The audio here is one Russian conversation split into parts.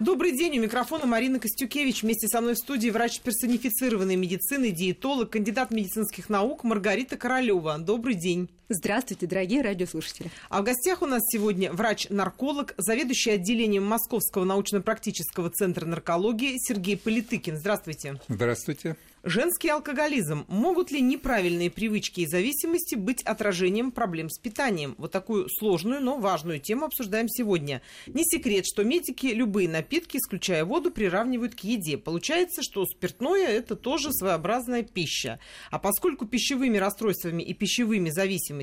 Добрый день, у микрофона Марина Костюкевич. Вместе со мной в студии врач персонифицированной медицины, диетолог, кандидат медицинских наук Маргарита Королева. Добрый день. Здравствуйте, дорогие радиослушатели. А в гостях у нас сегодня врач-нарколог, заведующий отделением Московского научно-практического центра наркологии Сергей Политыкин. Здравствуйте. Здравствуйте. Женский алкоголизм. Могут ли неправильные привычки и зависимости быть отражением проблем с питанием? Вот такую сложную, но важную тему обсуждаем сегодня. Не секрет, что медики любые напитки, исключая воду, приравнивают к еде. Получается, что спиртное – это тоже своеобразная пища. А поскольку пищевыми расстройствами и пищевыми зависимостями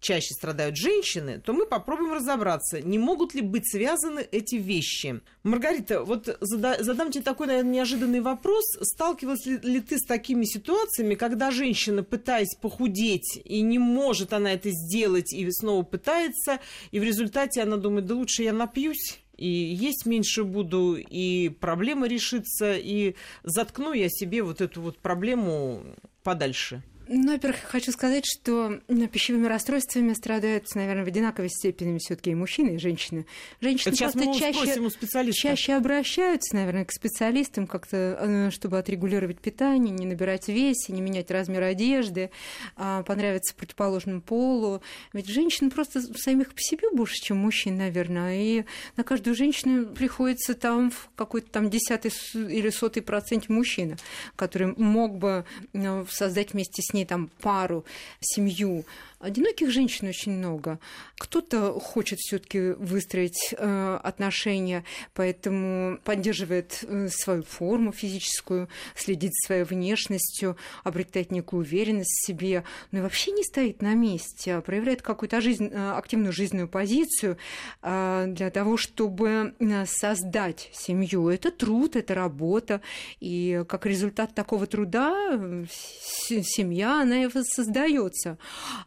чаще страдают женщины, то мы попробуем разобраться, не могут ли быть связаны эти вещи. Маргарита, вот задам тебе такой, наверное, неожиданный вопрос. Сталкивалась ли ты с такими ситуациями, когда женщина, пытаясь похудеть, и не может она это сделать, и снова пытается, и в результате она думает, да лучше я напьюсь, и есть меньше буду, и проблема решится, и заткну я себе вот эту вот проблему подальше. Ну, во-первых, хочу сказать, что пищевыми расстройствами страдают, наверное, в одинаковой степени все-таки и мужчины, и женщины. Женщины Это просто чаще, чаще обращаются, наверное, к специалистам, как-то, э, чтобы отрегулировать питание, не набирать весе, не менять размер одежды, а, понравиться противоположному полу. Ведь женщины просто самих по себе больше, чем мужчин, наверное. И на каждую женщину приходится там какой-то там десятый или сотый процент мужчина, который мог бы э, создать вместе с ней там пару, семью. Одиноких женщин очень много. Кто-то хочет все-таки выстроить э, отношения, поэтому поддерживает э, свою форму физическую, следит за своей внешностью, обретает некую уверенность в себе, но и вообще не стоит на месте, а проявляет какую-то жизнь, э, активную жизненную позицию э, для того, чтобы э, создать семью. Это труд, это работа, и как результат такого труда э, семья, она и создается.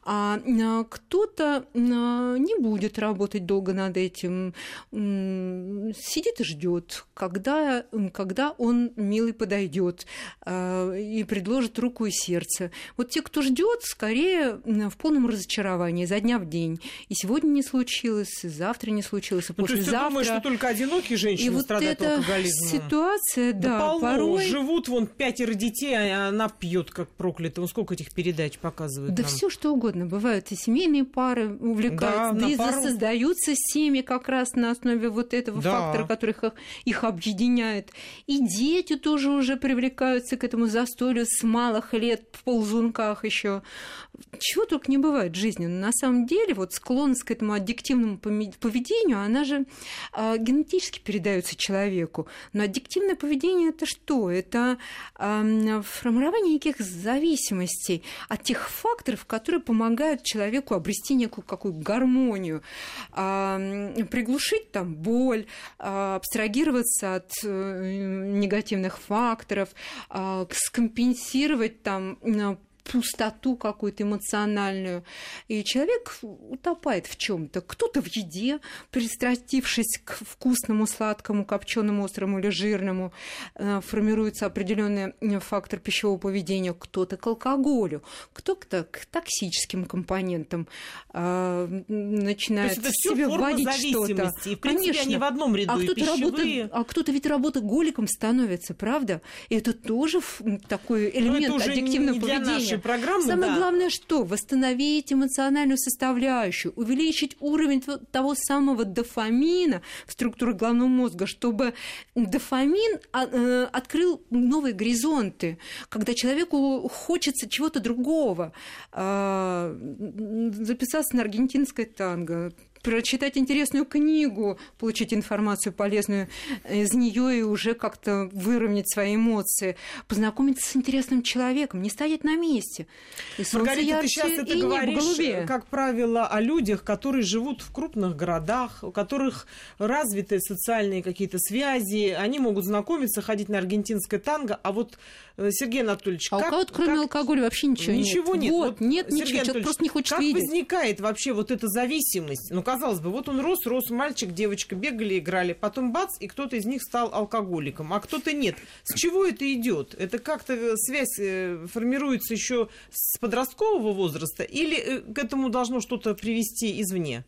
А а кто-то не будет работать долго над этим, сидит и ждет, когда, когда он, милый, подойдет а, и предложит руку и сердце. Вот те, кто ждет, скорее в полном разочаровании, за дня в день. И сегодня не случилось, и завтра не случилось, и ну, послезавтра. То есть ты думаешь, что только одинокие женщины и страдают вот алкоголизмом? ситуация, да, да полно. порой... Живут вон пятеро детей, а она пьет как проклятая. Вон сколько этих передач показывают Да все что угодно бывают и семейные пары увлекаются, да, и пару... создаются семьи как раз на основе вот этого да. фактора, который их, их объединяет. И дети тоже уже привлекаются к этому застолью с малых лет в ползунках еще. Чего только не бывает в жизни. Но на самом деле вот склонность к этому аддиктивному поведению, она же э, генетически передается человеку. Но аддиктивное поведение это что? Это э, формирование неких зависимостей от тех факторов, которые помогают человеку обрести некую какую гармонию, приглушить там боль, э, абстрагироваться от э, негативных факторов, э, скомпенсировать там пустоту какую-то эмоциональную. И человек утопает в чем-то. Кто-то в еде, пристрастившись к вкусному, сладкому, копченому, острому или жирному, э, формируется определенный э, фактор пищевого поведения. Кто-то к алкоголю, кто-то к токсическим компонентам э, начинает в себе вводить что-то. И, в принципе, Конечно. они в одном ряду. А кто-то, работает, а кто-то ведь работоголиком становится, правда? И это тоже такой элемент аддиктивного поведения нашей программы. Самое да. главное, что восстановить эмоциональную составляющую, увеличить уровень того самого дофамина в структуре головного мозга, чтобы дофамин а, э, открыл новые горизонты, когда человеку хочется чего-то другого. А, записаться на аргентинское танго, прочитать интересную книгу, получить информацию полезную из нее и уже как-то выровнять свои эмоции, познакомиться с интересным человеком, не стоять на месте. И Маргарита, ты сейчас это говоришь, как правило, о людях, которые живут в крупных городах, у которых развиты социальные какие-то связи, они могут знакомиться, ходить на аргентинское танго, а вот э, Сергей Анатольевич, а как, у кого-то кроме как... алкоголя вообще ничего, ничего нет. нет. Вот, вот нет, Сергей ничего, просто не хочет как видеть. возникает вообще вот эта зависимость? Ну, казалось бы, вот он рос, рос мальчик, девочка, бегали, играли, потом бац, и кто-то из них стал алкоголиком, а кто-то нет. С чего это идет? Это как-то связь э, формируется еще с подросткового возраста или э, к этому должно что-то привести извне?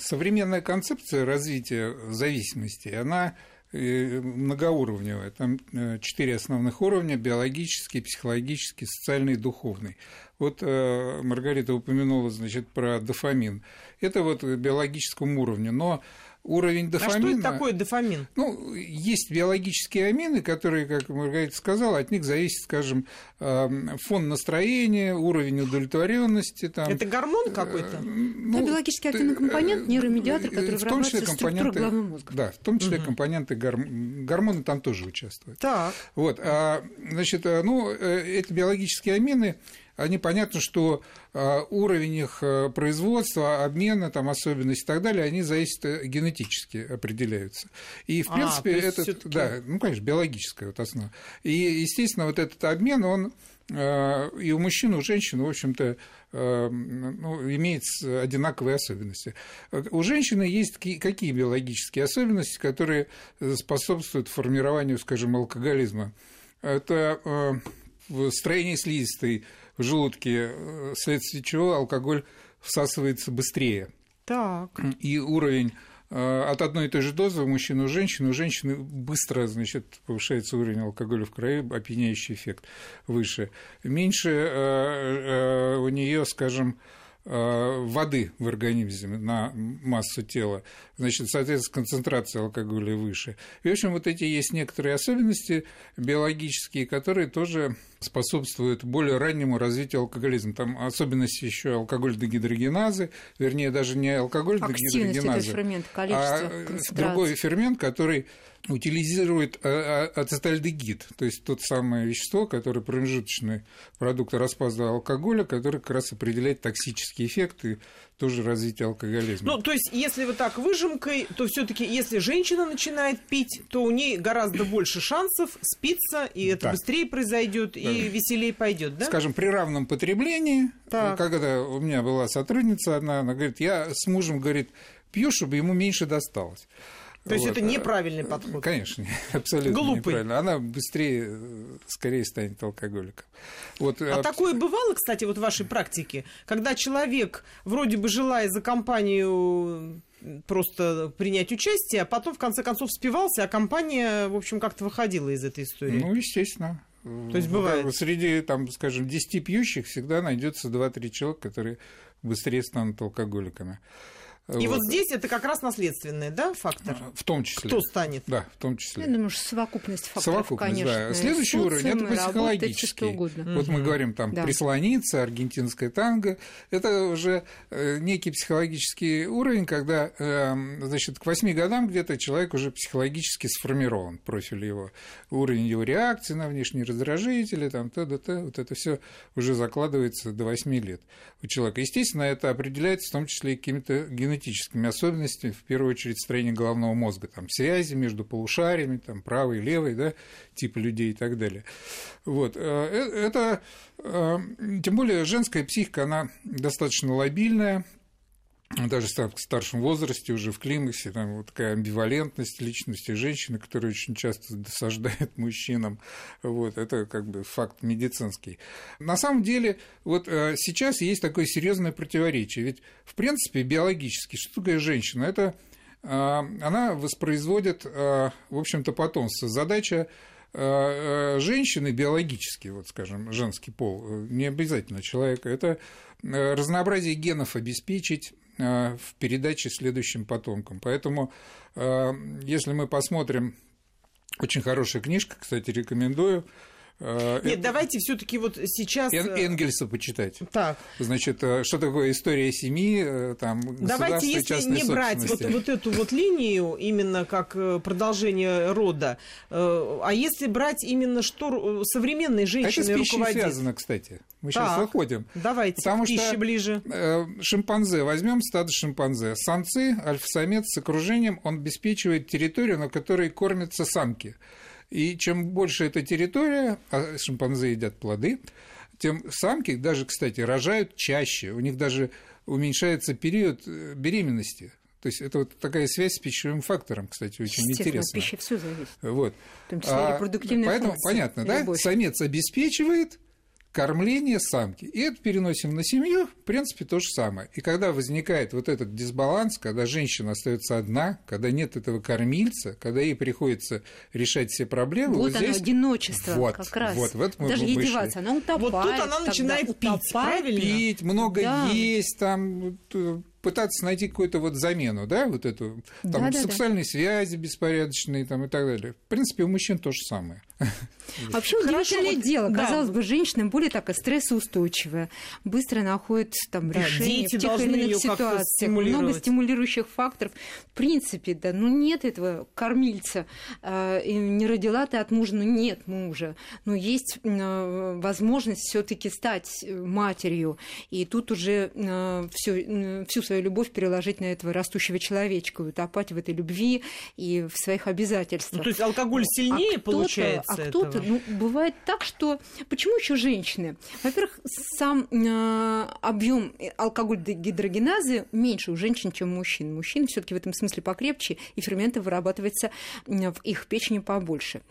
современная концепция развития зависимости, она многоуровневая. Там четыре основных уровня – биологический, психологический, социальный и духовный. Вот Маргарита упомянула, значит, про дофамин. Это вот в биологическом уровне, но уровень дофамина... А что это такое дофамин? Ну, есть биологические амины, которые, как Маргарита сказала, от них зависит, скажем, эм, фон настроения, уровень удовлетворенности. Там. Это гормон какой-то? Ну, это биологически активный компонент, э, нейромедиатор, который в том числе компоненты, головного мозга. Да, в том числе угу. компоненты гормон, гормоны там тоже участвуют. Так. Вот, а, значит, э, ну, э, эти биологические амины они понятно, что а, уровень их э, производства, обмена, там, особенности и так далее, они зависят э, генетически определяются. И, в а, принципе, этот, да, ну, конечно, биологическая вот основа. И, естественно, вот этот обмен, он э, и у мужчин, и у женщин, в общем-то, ну, имеет одинаковые особенности. У женщины есть какие биологические особенности, которые способствуют формированию, скажем, алкоголизма? Это строение слизистой в желудке, э, вследствие чего алкоголь всасывается быстрее. Так. И уровень э, от одной и той же дозы у мужчин и у женщин, у женщины быстро значит, повышается уровень алкоголя в крови, опьяняющий эффект выше. Меньше э, у нее, скажем, воды в организме на массу тела, значит, соответственно, концентрация алкоголя выше. И, в общем, вот эти есть некоторые особенности биологические, которые тоже способствуют более раннему развитию алкоголизма. Там особенности еще алкоголь дегидрогеназы, вернее, даже не алкоголь дегидрогеназы, а другой фермент, который утилизирует э, э, ацетальдегид, то есть тот самое вещество, которое промежуточный продукт распада алкоголя, который как раз определяет токсические эффекты тоже развитие алкоголизма. Ну, то есть, если вот так выжимкой, то все таки если женщина начинает пить, то у нее гораздо больше шансов спиться, и это да. быстрее произойдет, да. и веселее пойдет, да? Скажем, при равном потреблении, так. когда у меня была сотрудница одна, она говорит, я с мужем, говорит, пью, чтобы ему меньше досталось. То есть вот. это неправильный подход? Конечно, абсолютно Глупый. неправильно. Она быстрее, скорее станет алкоголиком. Вот, а аб... такое бывало, кстати, вот в вашей практике, когда человек вроде бы желая за компанию просто принять участие, а потом в конце концов спивался, а компания, в общем, как-то выходила из этой истории. Ну, естественно. То есть бывает. Среди, там, скажем, 10 пьющих всегда найдется 2-3 человека, которые быстрее станут алкоголиками. И вот. вот здесь это как раз наследственный, да, фактор? В том числе. Кто станет? Да, в том числе. Я думаю, что совокупность факторов, совокупность, конечно. Да. Следующий уровень – это психологический. Вот угу. мы говорим там да. прислониться, аргентинская танго. Это уже э, некий психологический уровень, когда, эм, значит, к восьми годам где-то человек уже психологически сформирован, профиль его, уровень его реакции на внешние раздражители, там, т, т, т, вот это все уже закладывается до восьми лет у человека. Естественно, это определяется в том числе и какими-то генетическими генетическими особенностями, в первую очередь строение головного мозга, там связи между полушариями, там правой и левой, да, типа людей и так далее. Вот. Э, э, это, э, тем более, женская психика, она достаточно лобильная, даже в старшем возрасте, уже в климаксе, там вот такая амбивалентность личности женщины, которая очень часто досаждает мужчинам. Вот, это как бы факт медицинский. На самом деле, вот э, сейчас есть такое серьезное противоречие. Ведь, в принципе, биологически, что такое женщина? Это э, она воспроизводит, э, в общем-то, потомство. Задача женщины биологически, вот скажем, женский пол, не обязательно человека, это разнообразие генов обеспечить, в передаче следующим потомкам. Поэтому, э, если мы посмотрим, очень хорошая книжка, кстати, рекомендую, Э, Нет, давайте все-таки вот сейчас. Эн- э, Энгельса почитать. Так. Значит, э, что такое история семьи, там, Давайте, если не брать вот, вот эту вот линию именно как продолжение рода, а если брать именно что современные женщины Это с пищей связано, кстати. Мы так, сейчас выходим. Давайте, Потому к что, ближе. Шимпанзе, возьмем стадо шимпанзе. Самцы, альфа-самец с окружением, он обеспечивает территорию, на которой кормятся самки. И чем больше эта территория, а шимпанзе едят плоды, тем самки даже, кстати, рожают чаще. У них даже уменьшается период э, беременности. То есть это вот такая связь с пищевым фактором, кстати, очень интересно. пища все зависит. Вот. В том числе а, Поэтому функции, понятно, да? Самец обеспечивает, кормление самки. И это переносим на семью, в принципе, то же самое. И когда возникает вот этот дисбаланс, когда женщина остается одна, когда нет этого кормильца, когда ей приходится решать все проблемы. Вот, вот оно, здесь... одиночество вот, как раз. Вот, вот Даже ей деваться, она утопает. Вот тут она начинает пить, правильно? Пить, много да. есть, там пытаться найти какую-то вот замену, да, вот эту, там, да, сексуальные да. связи беспорядочные там, и так далее. В принципе, у мужчин то же самое. Вообще удивительное вот, дело. Да. Казалось бы, женщина более такая стрессоустойчивая, быстро находит там да, решение в тех или иных ситуациях. Много стимулирующих факторов. В принципе, да, ну нет этого кормильца. Э, не родила ты от мужа, ну нет мужа. Но есть э, возможность все таки стать матерью. И тут уже э, всю, всю свою любовь переложить на этого растущего человечка, утопать в этой любви и в своих обязательствах. Ну, то есть алкоголь сильнее а получается? А кто-то, ну, бывает так, что... Почему еще женщины? Во-первых, сам э, объем алкоголь гидрогеназы меньше у женщин, чем у мужчин. Мужчин все таки в этом смысле покрепче, и ферменты вырабатываются в их печени побольше.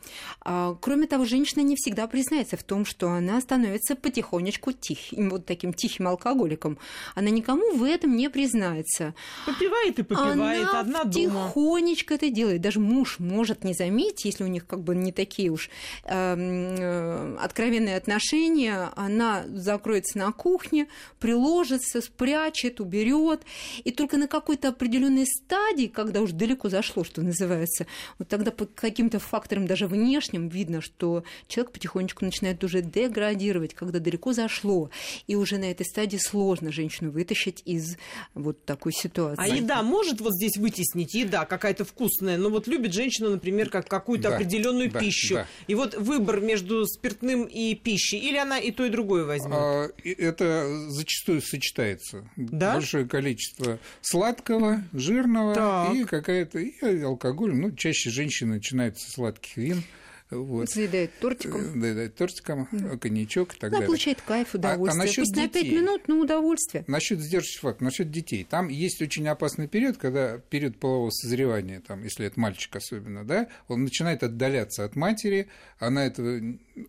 А, кроме того, женщина не всегда признается в том, что она становится потихонечку тихим, вот таким тихим алкоголиком. Она никому в этом не признается признается. Попивает и попивает, Она одна дома. тихонечко это делает. Даже муж может не заметить, если у них как бы не такие уж э, откровенные отношения. Она закроется на кухне, приложится, спрячет, уберет. И только на какой-то определенной стадии, когда уж далеко зашло, что называется, вот тогда по каким-то факторам даже внешним видно, что человек потихонечку начинает уже деградировать, когда далеко зашло. И уже на этой стадии сложно женщину вытащить из вот такой ситуации. А еда может вот здесь вытеснить? Еда какая-то вкусная. Ну вот любит женщина, например, как какую-то да, определенную да, пищу. Да. И вот выбор между спиртным и пищей. Или она и то, и другое возьмет? А, это зачастую сочетается. Да? Большое количество сладкого, жирного так. и какая-то и алкоголь. Ну, чаще женщины начинают со сладких вин. Вот. Заедает тортиком. Э, заедает тортиком, да. коньячок и так да, далее. получает кайф, удовольствие. А, а Пусть детей, на 5 минут, но удовольствие. Насчет сдерживающих факт, насчет детей. Там есть очень опасный период, когда период полового созревания, там, если это мальчик особенно, да, он начинает отдаляться от матери, она этого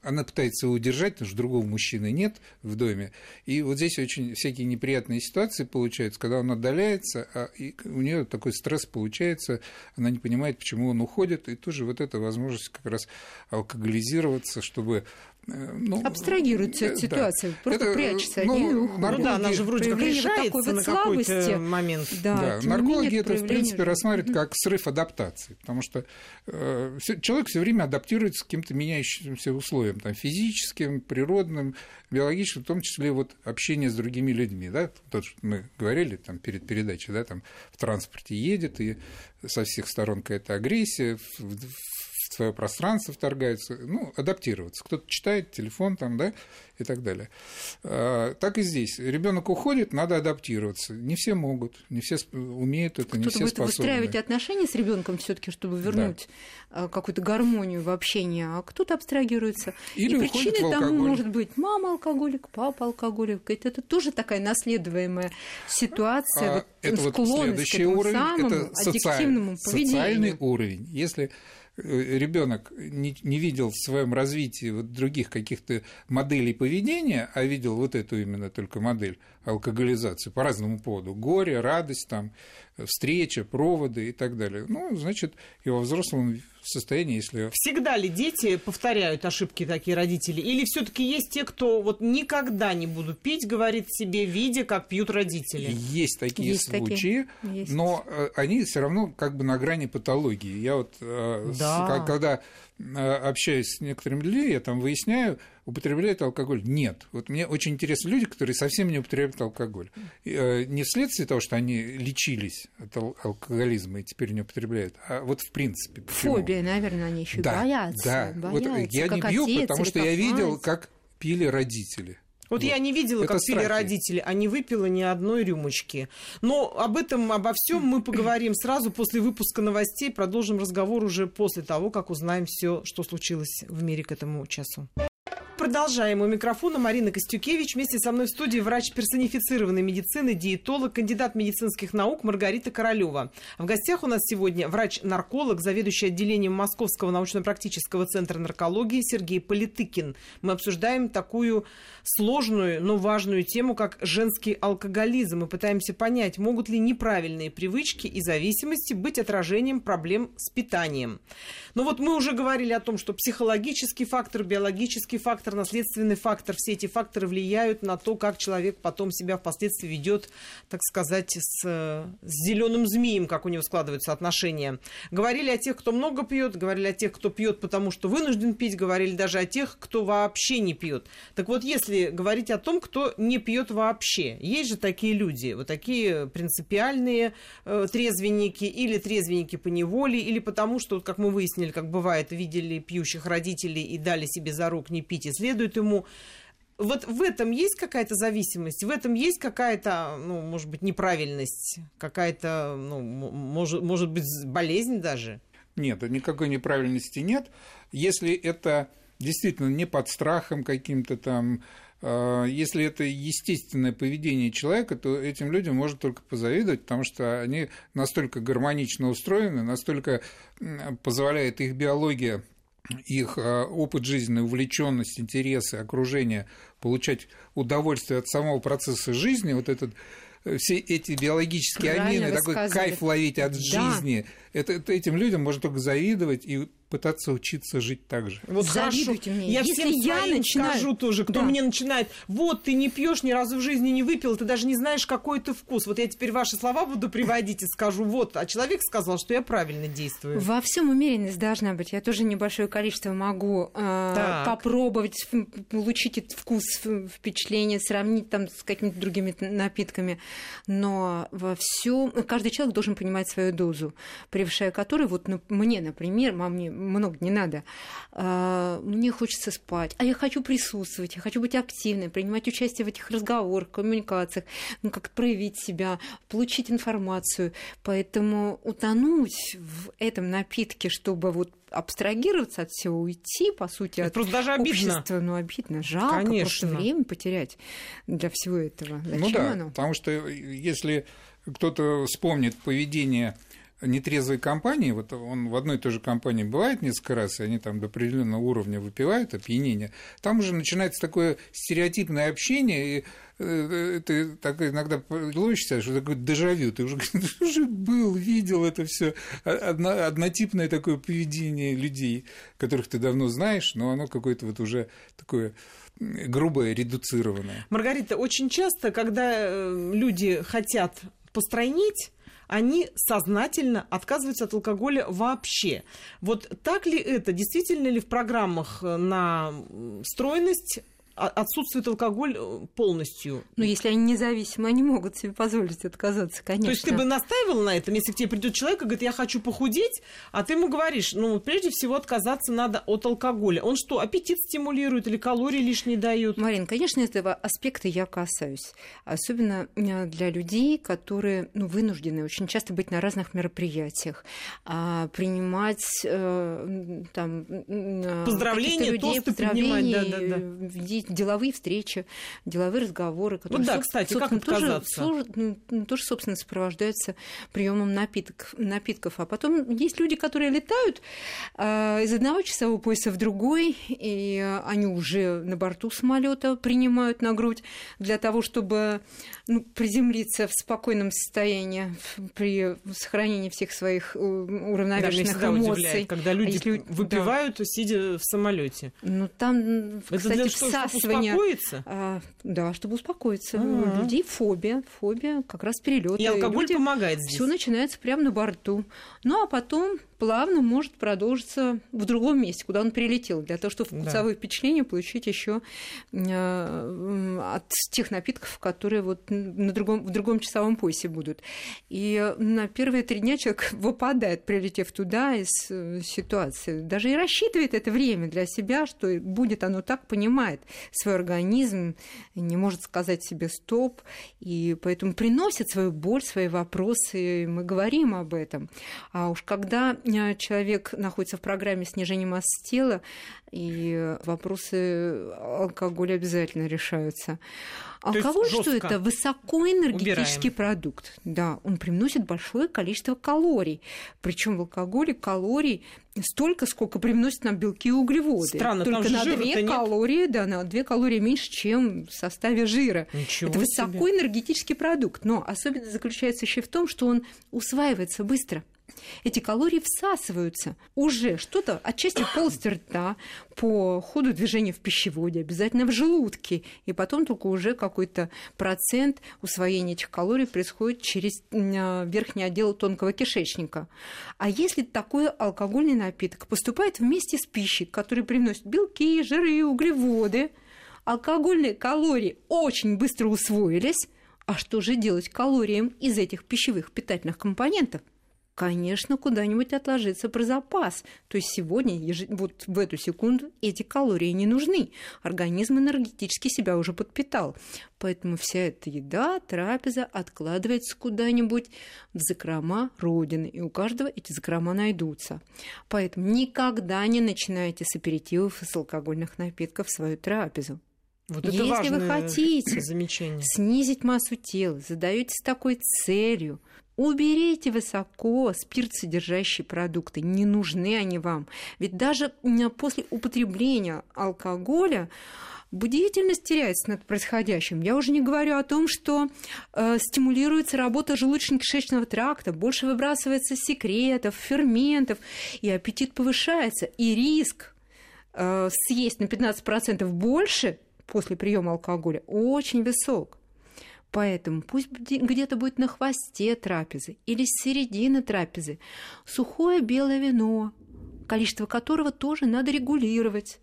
она пытается удержать, потому что другого мужчины нет в доме. И вот здесь очень всякие неприятные ситуации получаются, когда он отдаляется, а у нее такой стресс получается, она не понимает, почему он уходит, и тоже вот эта возможность как раз алкоголизироваться, чтобы Э, ну, абстрагируется от ситуации, да. просто это, прячется ну, от нее. Ну да, она же вроде как решается на какой-то момент. Да, да. Наркологи это, в принципе, рассматривают как срыв адаптации, потому что э, человек все время адаптируется к каким-то меняющимся условиям, там, физическим, природным, биологическим, в том числе вот общение с другими людьми. Да? То, что мы говорили там, перед передачей, да, там, в транспорте едет, и со всех сторон какая-то агрессия, в, в свое пространство вторгаются, ну, адаптироваться. Кто-то читает телефон там, да, и так далее. А, так и здесь. Ребенок уходит, надо адаптироваться. Не все могут, не все умеют это, не все способны. выстраивать отношения с ребенком все-таки, чтобы вернуть да. Какую-то гармонию в общении, а кто-то абстрагируется. Или и причиной тому может быть мама алкоголик, папа алкоголик. Это, это тоже такая наследуемая ситуация, а, вот, это вот следующий уровень, это социальный, социальный уровень. Если ребенок не, не видел в своем развитии вот других каких-то моделей поведения, а видел вот эту именно только модель алкоголизации по разному поводу, горе, радость, там, встреча, проводы и так далее. Ну, значит, и во взрослом состоянии, если... Всегда ли дети повторяют ошибки такие родители? Или все таки есть те, кто вот никогда не буду пить, говорит себе, видя, как пьют родители? Есть такие есть случаи, такие. но э, они все равно как бы на грани патологии. Я вот, э, да. когда общаюсь с некоторыми людьми, я там выясняю, употребляют алкоголь. Нет. Вот мне очень интересны люди, которые совсем не употребляют алкоголь. Э, не вследствие того, что они лечились от алкоголизма и теперь не употребляют, а вот в принципе. Почему? Фобия, наверное, они еще да, боятся. Да, боятся, вот я не пью, отец, потому что я видел, как пили родители. Вот, вот я не видела, это как страхи. пили родители, а не выпила ни одной рюмочки. Но об этом, обо всем мы поговорим сразу после выпуска новостей. Продолжим разговор уже после того, как узнаем все, что случилось в мире к этому часу продолжаем. У микрофона Марина Костюкевич. Вместе со мной в студии врач персонифицированной медицины, диетолог, кандидат медицинских наук Маргарита Королева. В гостях у нас сегодня врач-нарколог, заведующий отделением Московского научно-практического центра наркологии Сергей Политыкин. Мы обсуждаем такую сложную, но важную тему, как женский алкоголизм. Мы пытаемся понять, могут ли неправильные привычки и зависимости быть отражением проблем с питанием. Но вот мы уже говорили о том, что психологический фактор, биологический фактор, наследственный фактор, все эти факторы влияют на то, как человек потом себя впоследствии ведет, так сказать, с, с зеленым змеем, как у него складываются отношения. Говорили о тех, кто много пьет, говорили о тех, кто пьет, потому что вынужден пить, говорили даже о тех, кто вообще не пьет. Так вот, если говорить о том, кто не пьет вообще, есть же такие люди, вот такие принципиальные э, трезвенники или трезвенники по неволе, или потому что, вот, как мы выяснили, как бывает, видели пьющих родителей и дали себе за рук не пить, и следует ему вот в этом есть какая-то зависимость, в этом есть какая-то, ну, может быть, неправильность, какая-то, ну, может, может быть, болезнь даже? Нет, никакой неправильности нет. Если это действительно не под страхом каким-то там, а, если это естественное поведение человека, то этим людям можно только позавидовать, потому что они настолько гармонично устроены, настолько позволяет их биология их а, опыт жизни, увлеченность, интересы, окружение, получать удовольствие от самого процесса жизни, вот этот э, все эти биологические Правильно амины, такой сказали. кайф ловить от да. жизни, это, это этим людям можно только завидовать и пытаться учиться жить так же. Вот Завидуйте мне. Я Если всем я начинаю... скажу тоже, кто да. мне начинает, вот ты не пьешь, ни разу в жизни не выпил, ты даже не знаешь, какой ты вкус. Вот я теперь ваши слова буду приводить и скажу, вот, а человек сказал, что я правильно действую. Во всем умеренность должна быть. Я тоже небольшое количество могу э, попробовать, получить этот вкус, впечатление, сравнить там с какими-то другими напитками. Но во всем каждый человек должен понимать свою дозу, превышая которую, вот ну, мне, например, маме много не надо. А, мне хочется спать, а я хочу присутствовать, я хочу быть активной, принимать участие в этих разговорах, коммуникациях, ну, как проявить себя, получить информацию. Поэтому утонуть в этом напитке, чтобы вот абстрагироваться от всего, уйти, по сути, это от просто даже обидно. общества. Ну, обидно, жалко Конечно. просто время потерять для всего этого. Зачем ну да, оно? потому что если кто-то вспомнит поведение нетрезвой компании, вот он в одной и той же компании бывает несколько раз, и они там до определенного уровня выпивают опьянение, там уже начинается такое стереотипное общение, и э, ты так иногда ловишься, что такое дежавю, ты уже, уже был, видел это все одно, однотипное такое поведение людей, которых ты давно знаешь, но оно какое-то вот уже такое грубое, редуцированное. Маргарита, очень часто, когда э, люди хотят постройнить, они сознательно отказываются от алкоголя вообще. Вот так ли это? Действительно ли в программах на стройность отсутствует алкоголь э, полностью. Ну, если они независимы, они могут себе позволить отказаться, конечно. То есть ты бы настаивал на этом, если к тебе придет человек и говорит, я хочу похудеть, а ты ему говоришь, ну, прежде всего отказаться надо от алкоголя. Он что, аппетит стимулирует или калории лишние дает? Марин, конечно, этого аспекта я касаюсь. Особенно э, для людей, которые ну, вынуждены очень часто быть на разных мероприятиях, а, принимать э, там... Поздравления, людей, тосты поздравления, поднимать, да, да, да деловые встречи, деловые разговоры, которые, ну, да, кстати, как тоже, ну, ну, тоже, собственно, сопровождаются приемом напиток, напитков. А потом есть люди, которые летают э, из одного часового пояса в другой, и они уже на борту самолета принимают на грудь для того, чтобы ну, приземлиться в спокойном состоянии при сохранении всех своих э, уравновешенных да, эмоций. Удивляет, когда люди а если... выпивают, да. сидя в самолете. Ну там, Это кстати, для что, Чтобы успокоиться? А, да, чтобы успокоиться. А-а-а. У людей фобия, фобия как раз перелет. И алкоголь люди... помогает здесь. Все начинается прямо на борту. Ну а потом плавно может продолжиться в другом месте, куда он прилетел, для того, чтобы вкусовые да. впечатления получить еще э, от тех напитков, которые вот на другом, в другом часовом поясе будут. И на первые три дня человек выпадает, прилетев туда из э, ситуации. Даже и рассчитывает это время для себя, что будет оно так, понимает свой организм, не может сказать себе стоп, и поэтому приносит свою боль, свои вопросы, и мы говорим об этом. А уж когда человек находится в программе снижения массы тела, и вопросы алкоголя обязательно решаются. Алкоголь что это? Высокоэнергетический Убираем. продукт. Да, он приносит большое количество калорий. Причем в алкоголе калорий столько, сколько привносят нам белки и углеводы. Странно, Только там на же 2 калории, нет? да, на 2 калории меньше, чем в составе жира. Ничего это высокоэнергетический продукт. Но особенность заключается еще в том, что он усваивается быстро эти калории всасываются уже что-то отчасти в полости рта, по ходу движения в пищеводе, обязательно в желудке, и потом только уже какой-то процент усвоения этих калорий происходит через а, верхний отдел тонкого кишечника. А если такой алкогольный напиток поступает вместе с пищей, который приносит белки, жиры, углеводы, алкогольные калории очень быстро усвоились, а что же делать калориям из этих пищевых питательных компонентов? Конечно, куда-нибудь отложиться про запас. То есть сегодня, вот в эту секунду, эти калории не нужны. Организм энергетически себя уже подпитал. Поэтому вся эта еда, трапеза откладывается куда-нибудь в закрома Родины. И у каждого эти закрома найдутся. Поэтому никогда не начинайте с аперитивов и с алкогольных напитков свою трапезу. Вот это Если вы хотите замечание. снизить массу тела, задаетесь такой целью, Уберите высоко спирт-содержащие продукты, не нужны они вам. Ведь даже после употребления алкоголя бдительность теряется над происходящим. Я уже не говорю о том, что э, стимулируется работа желудочно-кишечного тракта, больше выбрасывается секретов, ферментов, и аппетит повышается, и риск э, съесть на 15% больше после приема алкоголя очень высок. Поэтому пусть где-то будет на хвосте трапезы или с середины трапезы сухое белое вино, количество которого тоже надо регулировать.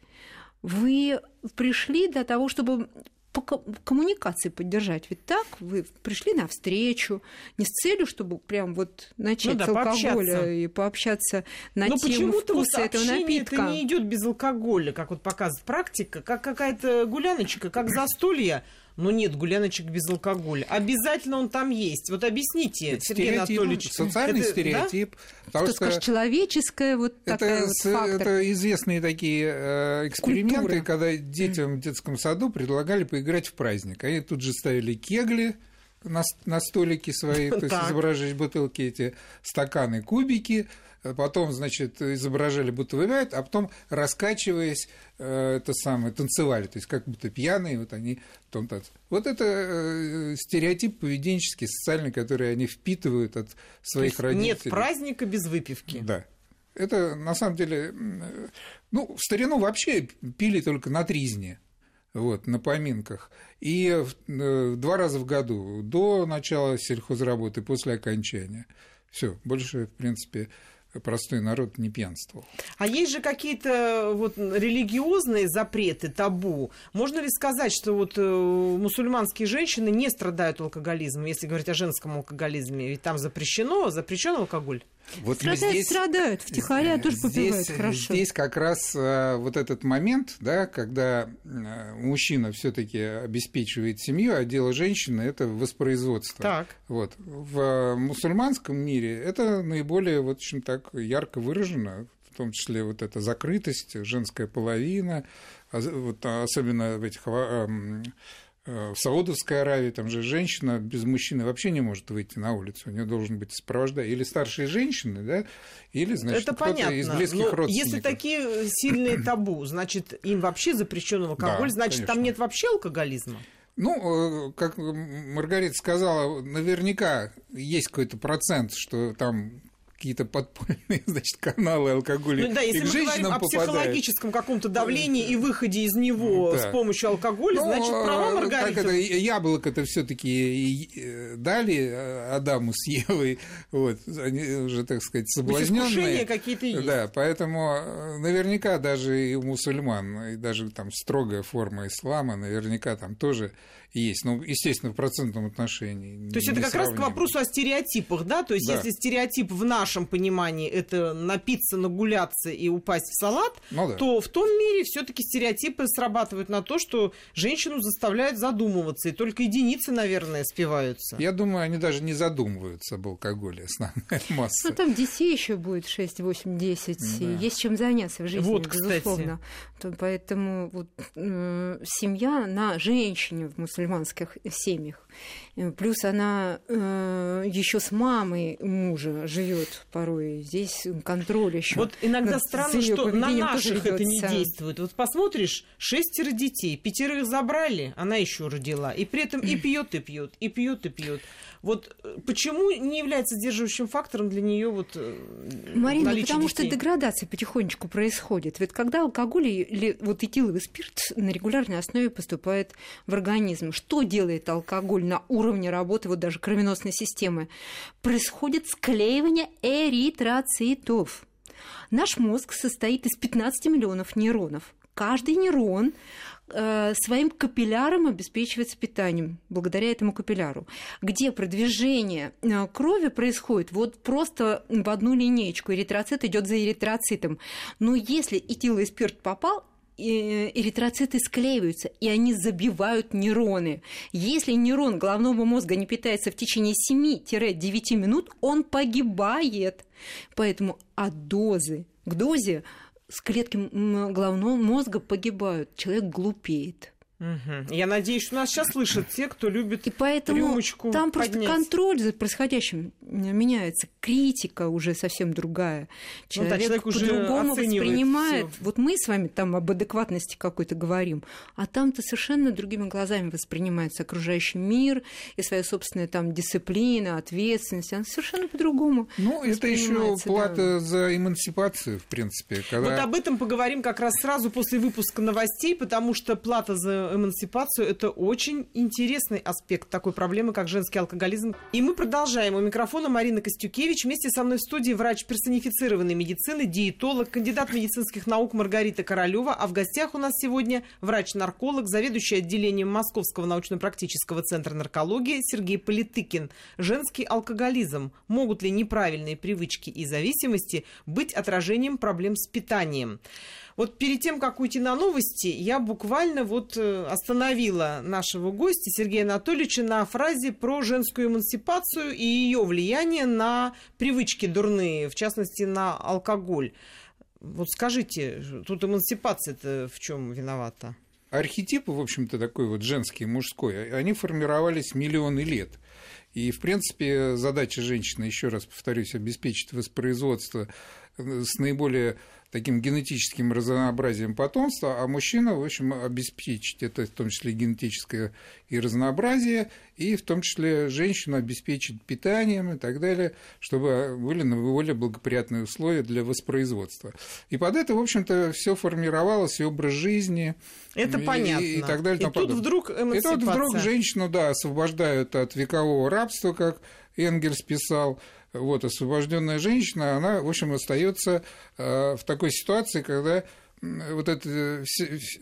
Вы пришли для того, чтобы по коммуникации поддержать. Ведь так вы пришли на встречу не с целью, чтобы прям вот начать ну да, с алкоголя пообщаться. и пообщаться на Но тему вкуса вот этого напитка. это не идет без алкоголя, как вот показывает практика, как какая-то гуляночка, как застолье но нет гуляночек без алкоголя. Обязательно он там есть. Вот объясните, это Сергей Анатольевич. Социальный это, стереотип. Да? Что, что человеческое вот это, такая вот фактор. Это известные такие э, эксперименты, Культура. когда детям в детском саду предлагали поиграть в праздник. Они тут же ставили кегли, на, на столики свои, то есть изображать бутылки эти стаканы, кубики, потом, значит, изображали, будто выпивают, а потом, раскачиваясь, э, это самое, танцевали, то есть как будто пьяные, вот они том танце. Вот это э, стереотип поведенческий, социальный, который они впитывают от своих родителей. Нет праздника без выпивки. Да. Это на самом деле, ну, в старину вообще пили только на тризне вот, на поминках. И э, два раза в году, до начала сельхозработы, после окончания. Все, больше, в принципе, простой народ не пьянствовал. А есть же какие-то вот религиозные запреты, табу. Можно ли сказать, что вот э, мусульманские женщины не страдают алкоголизмом, если говорить о женском алкоголизме? Ведь там запрещено, запрещен алкоголь? Вот страдают, здесь, страдают, втихаря тоже попивают здесь, хорошо. Здесь как раз а, вот этот момент, да, когда а, мужчина все таки обеспечивает семью, а дело женщины – это воспроизводство. Так. Вот. В мусульманском мире это наиболее, вот, очень так ярко выражено, в том числе вот эта закрытость, женская половина, вот, особенно в этих Э, в Саудовской Аравии там же женщина без мужчины вообще не может выйти на улицу, у нее должен быть сопровождающий или старшие женщины, да, или, значит, Это понятно. из близких Но родственников. Если такие сильные табу, значит, им вообще запрещен алкоголь, да, значит, конечно. там нет вообще алкоголизма? Ну, э, как Маргарита сказала, наверняка есть какой-то процент, что там какие-то подпольные, значит, каналы алкоголя. Ну да, если мы говорим о психологическом каком-то давлении и выходе из него да. с помощью алкоголя, ну, значит, права э, Маргарита. Как это, яблоко это все таки э, дали э, Адаму с Евой, вот, они уже, так сказать, соблазненные. какие-то есть. Да, поэтому наверняка даже и у мусульман, и даже там строгая форма ислама, наверняка там тоже есть. Ну, естественно, в процентном отношении. То есть это как раз к вопросу о стереотипах, да? То есть да. если стереотип в нашем понимании это напиться, нагуляться и упасть в салат, ну, да. то в том мире все-таки стереотипы срабатывают на то, что женщину заставляют задумываться, и только единицы, наверное, спиваются. Я думаю, они даже не задумываются об алкоголе, основная масса. Ну, там детей еще будет 6, 8, 10, да. и есть чем заняться в жизни, вот, безусловно. Кстати. Поэтому вот, э, семья на женщине в мусульманстве мусульманских семьях. Э, плюс она э, еще с мамой мужа живет порой. Здесь контроль еще. Вот иногда странно, что на наших это не действует. Вот посмотришь, шестеро детей, пятерых забрали, она еще родила. И при этом и пьет, и пьет, и пьет, и пьет. Вот э, почему не является сдерживающим фактором для нее вот э, Марина, потому детей? что деградация потихонечку происходит. Ведь когда алкоголь или вот этиловый спирт на регулярной основе поступает в организм, что делает алкоголь на уровне работы вот даже кровеносной системы? Происходит склеивание эритроцитов. Наш мозг состоит из 15 миллионов нейронов. Каждый нейрон Э, своим капилляром обеспечивается питанием, благодаря этому капилляру, где продвижение э, крови происходит вот просто в одну линеечку, эритроцит идет за эритроцитом. Но если этиловый спирт попал, э, эритроциты склеиваются, и они забивают нейроны. Если нейрон головного мозга не питается в течение 7-9 минут, он погибает. Поэтому от дозы к дозе с клетки головного мозга погибают, человек глупеет. Угу. Я надеюсь, что нас сейчас слышат те, кто любит И поэтому рюмочку там поднять. просто контроль за происходящим меняется, критика уже совсем другая. Человек, ну, да, человек по-другому воспринимает. Всё. Вот мы с вами там об адекватности какой-то говорим, а там-то совершенно другими глазами воспринимается окружающий мир и своя собственная там дисциплина, ответственность, она совершенно по-другому. Ну, это еще плата да. за эмансипацию, в принципе. Когда... Вот об этом поговорим как раз сразу после выпуска новостей, потому что плата за эмансипацию. Это очень интересный аспект такой проблемы, как женский алкоголизм. И мы продолжаем. У микрофона Марина Костюкевич. Вместе со мной в студии врач персонифицированной медицины, диетолог, кандидат медицинских наук Маргарита Королева. А в гостях у нас сегодня врач-нарколог, заведующий отделением Московского научно-практического центра наркологии Сергей Политыкин. Женский алкоголизм. Могут ли неправильные привычки и зависимости быть отражением проблем с питанием? Вот перед тем, как уйти на новости, я буквально вот э, остановила нашего гостя Сергея Анатольевича на фразе про женскую эмансипацию и ее влияние на привычки дурные, в частности, на алкоголь. Вот скажите, тут эмансипация-то в чем виновата? Архетипы, в общем-то, такой вот женский, мужской, они формировались миллионы лет. И, в принципе, задача женщины, еще раз повторюсь, обеспечить воспроизводство э, с наиболее таким генетическим разнообразием потомства, а мужчина, в общем, обеспечить это в том числе генетическое и разнообразие, и в том числе женщину обеспечить питанием и так далее, чтобы были более благоприятные условия для воспроизводства. И под это, в общем-то, все формировалось, и образ жизни. Это и, понятно. И, так далее. И тут вдруг И тут вдруг женщину, да, освобождают от векового рабства, как Энгельс писал, вот, освобожденная женщина, она, в общем, остается э, в такой ситуации, когда вот эта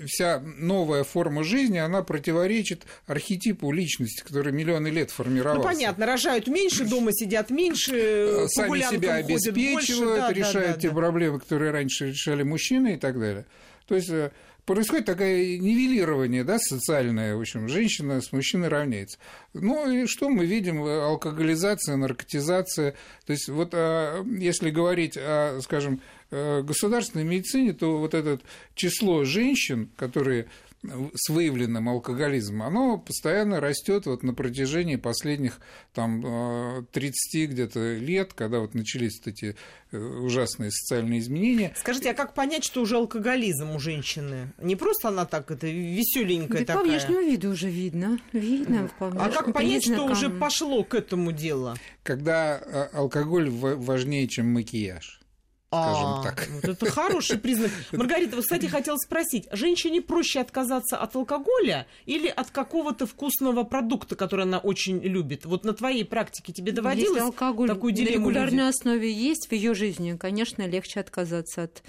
вся новая форма жизни, она противоречит архетипу личности, который миллионы лет формировался. Ну, понятно, рожают меньше, дома сидят меньше, э, Сами себя обеспечивают, больше, да, решают да, да, те да. проблемы, которые раньше решали мужчины и так далее. То есть э, происходит такое нивелирование, да, социальное, в общем, женщина с мужчиной равняется. Ну и что мы видим? Алкоголизация, наркотизация. То есть вот а, если говорить о, скажем, э, государственной медицине, то вот это число женщин, которые с выявленным алкоголизмом, оно постоянно растет вот на протяжении последних там 30 э, где-то лет, когда вот начались вот эти э, ужасные социальные изменения. Скажите, а как понять, что уже алкоголизм у женщины? Не просто она так, это веселенькая да такая? по внешнему виду уже видно. Видно по А как понять, что уже пошло к этому делу? Когда э, алкоголь важнее, чем макияж. Скажем а, так. Вот это хороший признак. Маргарита, вот, кстати, хотела спросить, женщине проще отказаться от алкоголя или от какого-то вкусного продукта, который она очень любит? Вот на твоей практике тебе доводилось Если алкоголь такую дилемму на регулярной люди? основе есть в ее жизни, конечно, легче отказаться от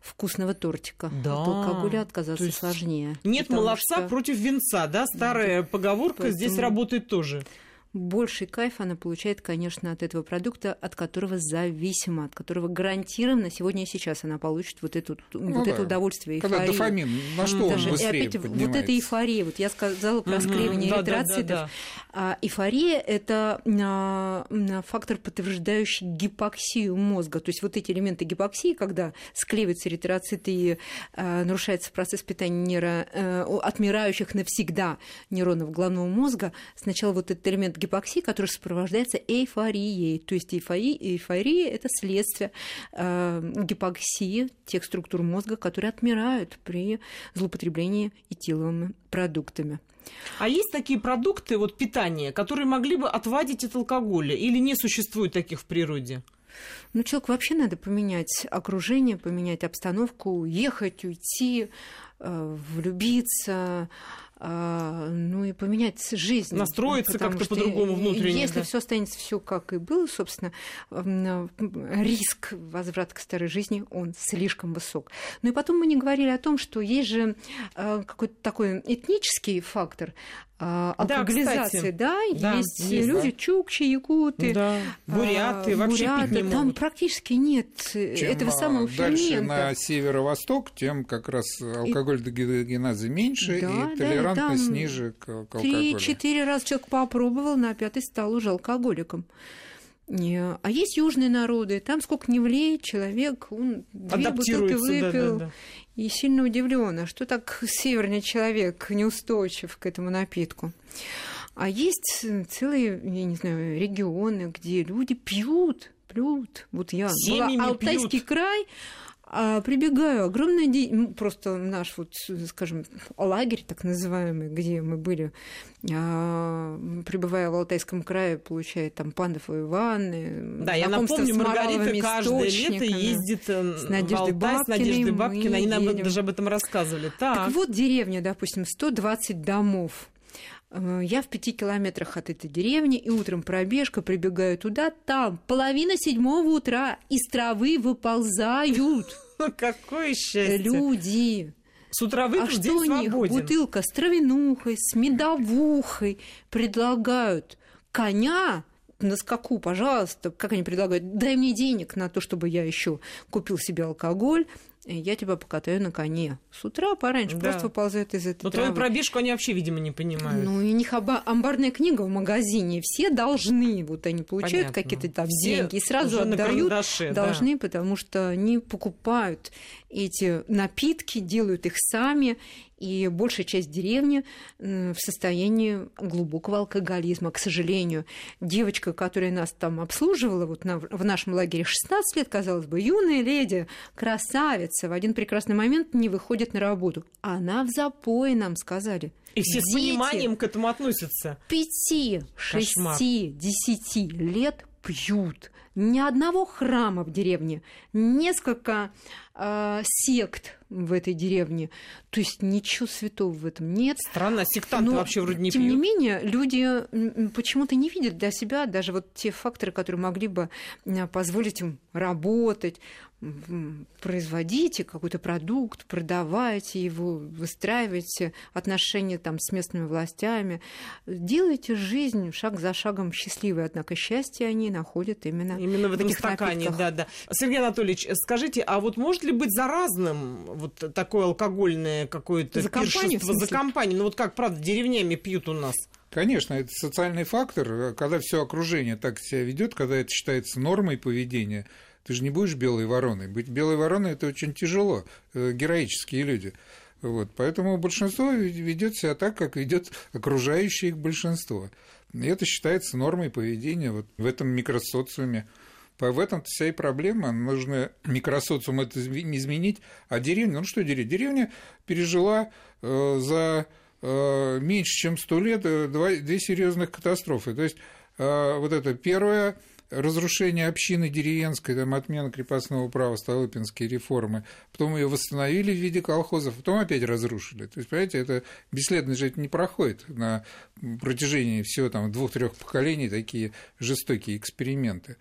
вкусного тортика. Да. От алкоголя отказаться сложнее. Нет молодца что... против венца, да? Старая поговорка Поэтому... здесь работает тоже больший кайф она получает, конечно, от этого продукта, от которого зависима, от которого гарантированно сегодня и сейчас она получит вот, эту, ну, вот да. это удовольствие, эйфорию. Когда дофамин, на что Даже, он быстрее и опять, вот эта эйфория, вот я сказала про склеивание mm-hmm. эритроцитов. Да, да, да, да. Эйфория – это а, фактор, подтверждающий гипоксию мозга. То есть вот эти элементы гипоксии, когда склеиваются эритроциты и а, нарушается процесс питания нейро, а, отмирающих навсегда нейронов головного мозга, сначала вот этот элемент гипоксии, который сопровождается эйфорией. То есть эйфория, эйфория – это следствие э, гипоксии тех структур мозга, которые отмирают при злоупотреблении этиловыми продуктами. А есть такие продукты вот, питания, которые могли бы отвадить от алкоголя? Или не существует таких в природе? Ну, человеку вообще надо поменять окружение, поменять обстановку, уехать, уйти, э, влюбиться, ну и поменять жизнь. Настроиться как-то по-другому внутренне. Если да. все останется все как и было, собственно, риск возврата к старой жизни, он слишком высок. Ну и потом мы не говорили о том, что есть же а, какой-то такой этнический фактор, а, алкоголизации, да, да, есть, есть люди, да. чукчи, якуты, да. буряты, а, вообще буряты, пить не там могут. практически нет Чем этого самого дальше фермента. на северо-восток, тем как раз алкоголь и... дегеназы меньше, да, и толерантность да, ниже к, к алкоголю. Три-четыре раза человек попробовал, на пятый стал уже алкоголиком. А есть южные народы, там сколько не влеет человек, он две бутылки выпил, да, да, да и сильно удивлена, что так северный человек неустойчив к этому напитку. А есть целые, я не знаю, регионы, где люди пьют, пьют. Вот я Семьями была Алтайский пьют. край, а прибегаю, огромное... Де... Просто наш, вот, скажем, лагерь так называемый, где мы были, а, пребывая в Алтайском крае, получает там пандовые ванны. Да, я напомню, Маргарита каждое лето ездит э, с Надеждой в Алтай, с Надеждой Бабкиной, они нам даже об этом рассказывали. Так. так вот деревня, допустим, 120 домов. Э, я в пяти километрах от этой деревни, и утром пробежка, прибегаю туда, там половина седьмого утра из травы выползают. Какое счастье! Люди! С утра выпил, а что у них? Бутылка с травянухой, с медовухой предлагают коня на скаку, пожалуйста, как они предлагают, дай мне денег на то, чтобы я еще купил себе алкоголь, я тебя покатаю на коне. С утра пораньше да. просто выползают из этой Но травы. твою пробежку они вообще, видимо, не понимают. Ну, и у них амбарная книга в магазине. Все должны, вот они получают какие-то там Все деньги и сразу отдают. Должны, да. потому что они покупают эти напитки, делают их сами, и большая часть деревни в состоянии глубокого алкоголизма. К сожалению, девочка, которая нас там обслуживала вот на, в нашем лагере 16 лет, казалось бы, юная леди, красавица, в один прекрасный момент не выходит на работу. Она в запое, нам сказали. И все Дети с пониманием к этому относятся. Пяти, шести, десяти лет пьют. Ни одного храма в деревне, несколько э, сект в этой деревне. То есть ничего святого в этом нет. Странно, сектанты Но, вообще вроде не тем пьют. Тем не менее, люди почему-то не видят для себя даже вот те факторы, которые могли бы позволить им работать, производите какой-то продукт, продавайте его, выстраивайте отношения там с местными властями, делайте жизнь шаг за шагом счастливой. Однако счастье они находят именно, именно в этом этих стакане. Напитках. Да, да. Сергей Анатольевич, скажите, а вот может ли быть заразным вот такое алкогольное какое-то за пиршество за компанию? Ну вот как, правда, деревнями пьют у нас? Конечно, это социальный фактор, когда все окружение так себя ведет, когда это считается нормой поведения, ты же не будешь белой вороной. Быть белой вороной это очень тяжело, э, героические люди. Вот, поэтому большинство ведет себя так, как ведет окружающее их большинство. И это считается нормой поведения вот в этом микросоциуме. В этом вся и проблема. Нужно микросоциум это изменить. А деревня, ну что деревня? Деревня пережила э, за э, меньше, чем сто лет э, два, две серьезных катастрофы. То есть э, вот это первая разрушение общины деревенской, там, отмена крепостного права, Столыпинские реформы, потом ее восстановили в виде колхозов, потом опять разрушили. То есть, понимаете, это бесследно же не проходит на протяжении всего там двух-трех поколений такие жестокие эксперименты.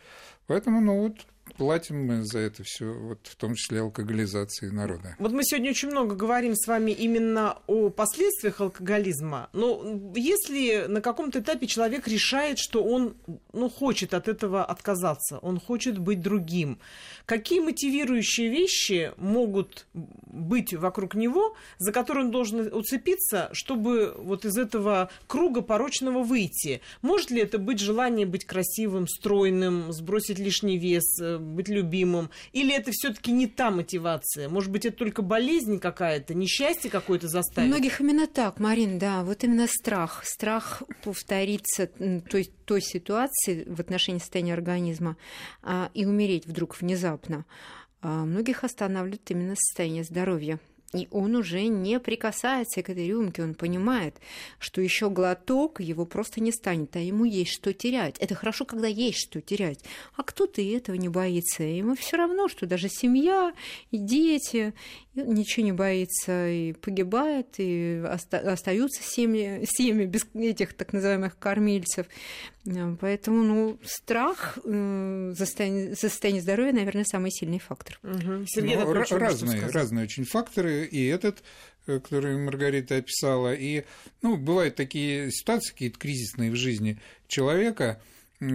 Поэтому, ну вот, платим мы за это все, вот в том числе алкоголизации народа. Вот мы сегодня очень много говорим с вами именно о последствиях алкоголизма. Но если на каком-то этапе человек решает, что он ну, хочет от этого отказаться, он хочет быть другим, какие мотивирующие вещи могут быть вокруг него, за которые он должен уцепиться, чтобы вот из этого круга порочного выйти? Может ли это быть желание быть красивым, стройным, сбросить лишний вес, э, быть любимым? Или это все-таки не та мотивация? Может быть, это только болезнь какая-то, несчастье какое-то заставит? Многих именно так, Марин, да. Вот именно страх. Страх повториться той, той ситуации в отношении состояния организма а, и умереть вдруг внезапно. А, многих останавливает именно состояние здоровья. И он уже не прикасается к этой рюмке, он понимает, что еще глоток его просто не станет, а ему есть что терять. Это хорошо, когда есть что терять. А кто-то и этого не боится. Ему все равно, что даже семья и дети, ничего не боится, и погибает, и оста- остаются семьи, семьи без этих так называемых кормильцев. Поэтому ну, страх э, за, состояние, за состояние здоровья, наверное, самый сильный фактор. Угу. Сергей, ну, разные, разные очень факторы, и этот э, который Маргарита описала. И ну, бывают такие ситуации какие-то кризисные в жизни человека,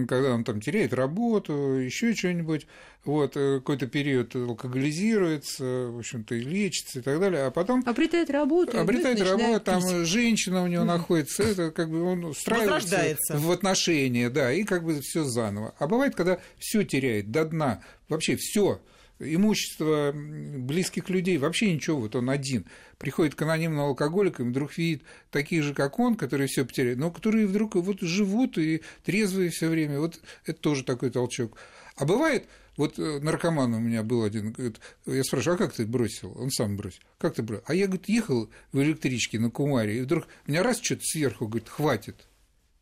когда он там теряет работу, еще что-нибудь, вот, э, какой-то период алкоголизируется, в общем-то, и лечится и так далее, а потом... Обретает работу. Обретает работу, там пить. женщина у него mm находится, это как бы он устраивается в отношения, да, и как бы все заново. А бывает, когда все теряет до дна, вообще все имущество близких людей, вообще ничего, вот он один. Приходит к анонимным алкоголикам, вдруг видит таких же, как он, которые все потеряли, но которые вдруг вот живут и трезвые все время. Вот это тоже такой толчок. А бывает, вот э, наркоман у меня был один, говорит, я спрашиваю, а как ты бросил? Он сам бросил. Как ты бросил? А я, говорит, ехал в электричке на Кумаре, и вдруг меня раз что-то сверху, говорит, хватит.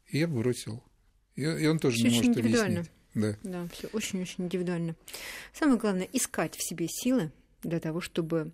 И я бросил. И, и он тоже Все не может объяснить. Да. Да, все очень-очень индивидуально. Самое главное искать в себе силы для того, чтобы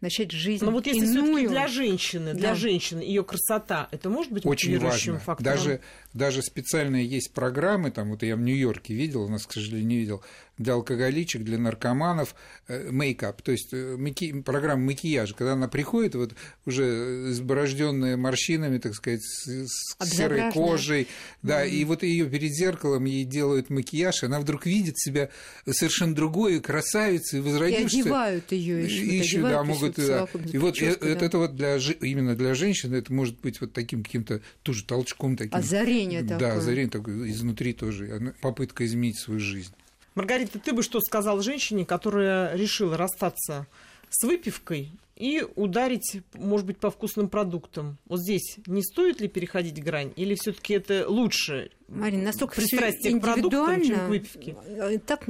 начать жизнь. Но вот если все-таки для женщины, для да. женщины ее красота, это может быть очень важно. фактором? Даже, даже специальные есть программы, там вот я в Нью-Йорке видел, у нас, к сожалению, не видел, для алкоголичек, для наркоманов э, мейкап, то есть э, маки... программа макияжа, когда она приходит вот уже изборожденная морщинами, так сказать, с, с серой кожей, да, mm-hmm. и вот ее перед зеркалом ей делают макияж, и она вдруг видит себя совершенно другой, красавицей, возродившейся. И одевают ее еще. да, могут, да. И вот это, да. это вот для, именно для женщины это может быть вот таким каким-то тоже толчком таким. Озарение да, такое. Да, озарение такое изнутри тоже, попытка изменить свою жизнь. Маргарита, ты бы что сказал женщине, которая решила расстаться с выпивкой и ударить, может быть, по вкусным продуктам. Вот здесь не стоит ли переходить грань, или все-таки это лучше? Марина, настолько пристрастие к продуктам, чем к выпивке. Э, так,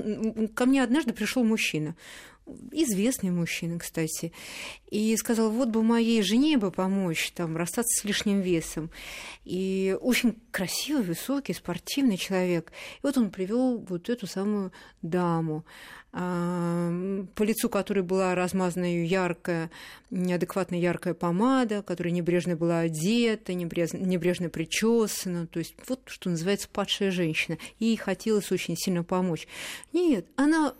ко мне однажды пришел мужчина известный мужчина, кстати, и сказал, вот бы моей жене бы помочь там расстаться с лишним весом. И очень красивый, высокий, спортивный человек. И вот он привел вот эту самую даму, а, по лицу которой была размазана ее яркая, неадекватно яркая помада, которая небрежно была одета, небрежно, небрежно причесана, то есть вот что называется падшая женщина. Ей хотелось очень сильно помочь. Нет, она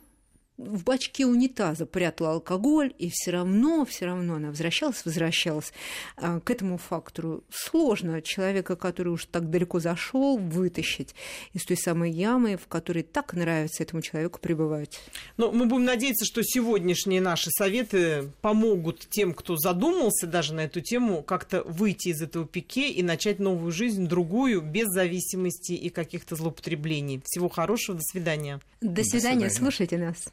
в бачке унитаза прятала алкоголь, и все равно, все равно она возвращалась, возвращалась а, к этому фактору. Сложно человека, который уж так далеко зашел, вытащить из той самой ямы, в которой так нравится этому человеку пребывать. Но мы будем надеяться, что сегодняшние наши советы помогут тем, кто задумался даже на эту тему, как-то выйти из этого пике и начать новую жизнь, другую, без зависимости и каких-то злоупотреблений. Всего хорошего, до свидания. До свидания, до свидания. слушайте нас.